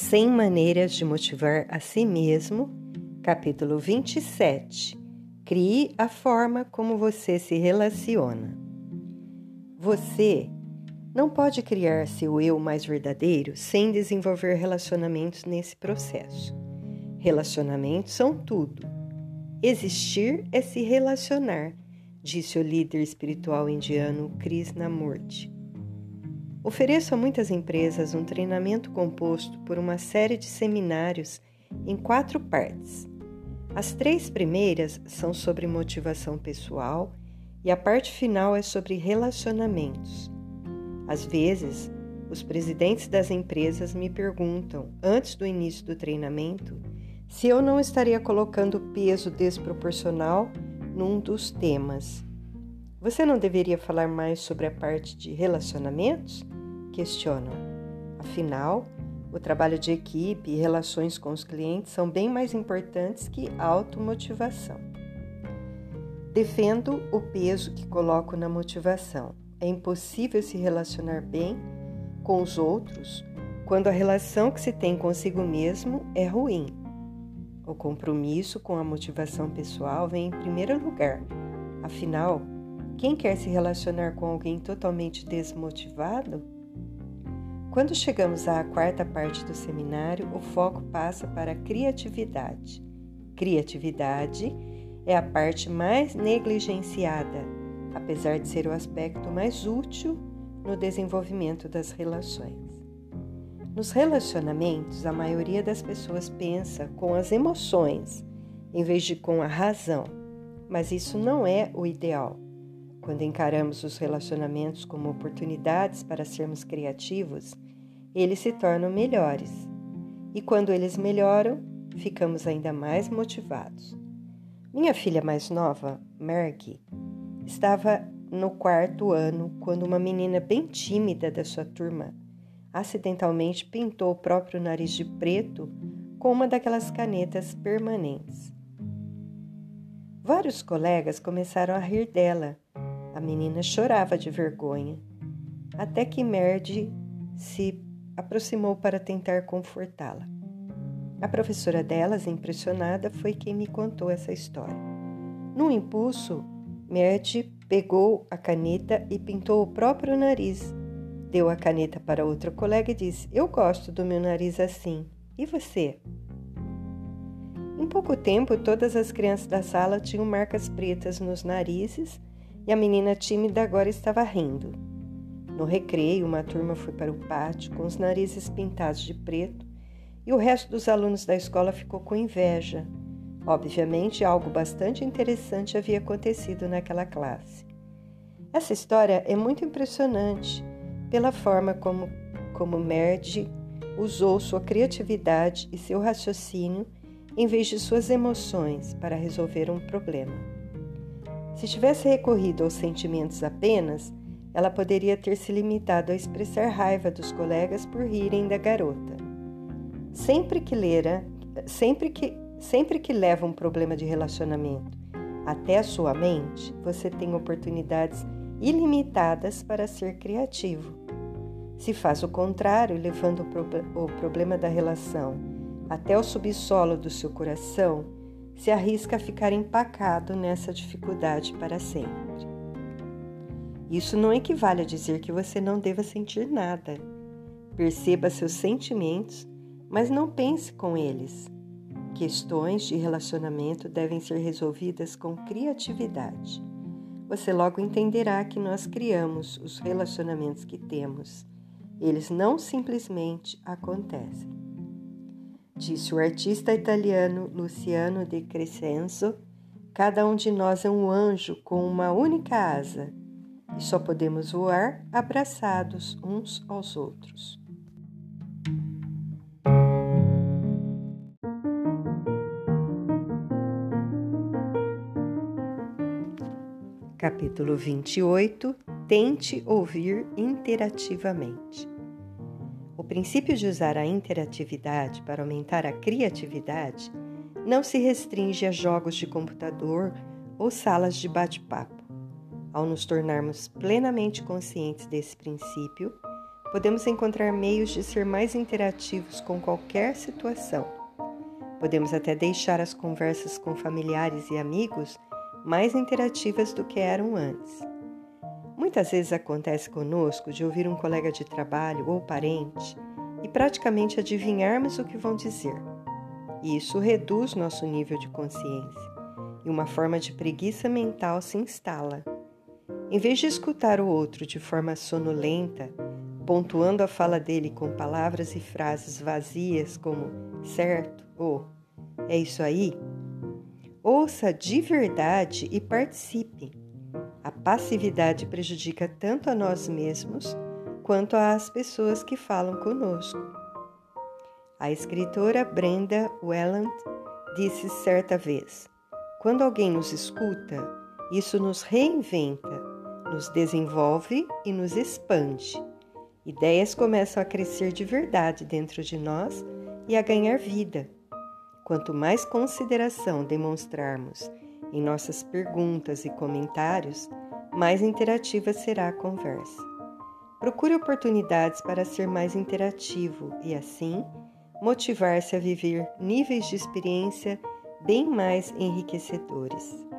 100 maneiras de motivar a si mesmo, capítulo 27. Crie a forma como você se relaciona. Você não pode criar seu eu mais verdadeiro sem desenvolver relacionamentos nesse processo. Relacionamentos são tudo. Existir é se relacionar, disse o líder espiritual indiano Krishnamurti. Ofereço a muitas empresas um treinamento composto por uma série de seminários em quatro partes. As três primeiras são sobre motivação pessoal e a parte final é sobre relacionamentos. Às vezes, os presidentes das empresas me perguntam, antes do início do treinamento, se eu não estaria colocando peso desproporcional num dos temas. Você não deveria falar mais sobre a parte de relacionamentos? Questionam. Afinal, o trabalho de equipe e relações com os clientes são bem mais importantes que automotivação. Defendo o peso que coloco na motivação. É impossível se relacionar bem com os outros quando a relação que se tem consigo mesmo é ruim. O compromisso com a motivação pessoal vem em primeiro lugar. Afinal, quem quer se relacionar com alguém totalmente desmotivado? Quando chegamos à quarta parte do seminário, o foco passa para a criatividade. Criatividade é a parte mais negligenciada, apesar de ser o aspecto mais útil no desenvolvimento das relações. Nos relacionamentos, a maioria das pessoas pensa com as emoções em vez de com a razão, mas isso não é o ideal. Quando encaramos os relacionamentos como oportunidades para sermos criativos, eles se tornam melhores. E quando eles melhoram, ficamos ainda mais motivados. Minha filha mais nova, Maggie, estava no quarto ano quando uma menina bem tímida da sua turma acidentalmente pintou o próprio nariz de preto com uma daquelas canetas permanentes. Vários colegas começaram a rir dela a menina chorava de vergonha, até que Merde se aproximou para tentar confortá-la. A professora delas, impressionada, foi quem me contou essa história. Num impulso, Merde pegou a caneta e pintou o próprio nariz. Deu a caneta para outra colega e disse: Eu gosto do meu nariz assim. E você? Em pouco tempo, todas as crianças da sala tinham marcas pretas nos narizes e a menina tímida agora estava rindo. No recreio, uma turma foi para o pátio com os narizes pintados de preto e o resto dos alunos da escola ficou com inveja. Obviamente, algo bastante interessante havia acontecido naquela classe. Essa história é muito impressionante pela forma como, como Merd usou sua criatividade e seu raciocínio em vez de suas emoções para resolver um problema. Se tivesse recorrido aos sentimentos apenas, ela poderia ter se limitado a expressar raiva dos colegas por rirem da garota. Sempre que lera, sempre que, sempre que leva um problema de relacionamento até a sua mente, você tem oportunidades ilimitadas para ser criativo. Se faz o contrário, levando o, pro, o problema da relação até o subsolo do seu coração, se arrisca a ficar empacado nessa dificuldade para sempre. Isso não equivale a dizer que você não deva sentir nada. Perceba seus sentimentos, mas não pense com eles. Questões de relacionamento devem ser resolvidas com criatividade. Você logo entenderá que nós criamos os relacionamentos que temos. Eles não simplesmente acontecem disse o artista italiano Luciano de Crescenzo, cada um de nós é um anjo com uma única asa e só podemos voar abraçados uns aos outros. Capítulo 28 Tente ouvir interativamente. Princípio de usar a interatividade para aumentar a criatividade não se restringe a jogos de computador ou salas de bate-papo. Ao nos tornarmos plenamente conscientes desse princípio, podemos encontrar meios de ser mais interativos com qualquer situação. Podemos até deixar as conversas com familiares e amigos mais interativas do que eram antes. Muitas vezes acontece conosco de ouvir um colega de trabalho ou parente e praticamente adivinharmos o que vão dizer. E isso reduz nosso nível de consciência e uma forma de preguiça mental se instala. Em vez de escutar o outro de forma sonolenta, pontuando a fala dele com palavras e frases vazias como certo ou é isso aí, ouça de verdade e participe. A passividade prejudica tanto a nós mesmos quanto às pessoas que falam conosco. A escritora Brenda Welland disse certa vez: quando alguém nos escuta, isso nos reinventa, nos desenvolve e nos expande. Ideias começam a crescer de verdade dentro de nós e a ganhar vida. Quanto mais consideração demonstrarmos em nossas perguntas e comentários, mais interativa será a conversa. Procure oportunidades para ser mais interativo e, assim, motivar-se a viver níveis de experiência bem mais enriquecedores.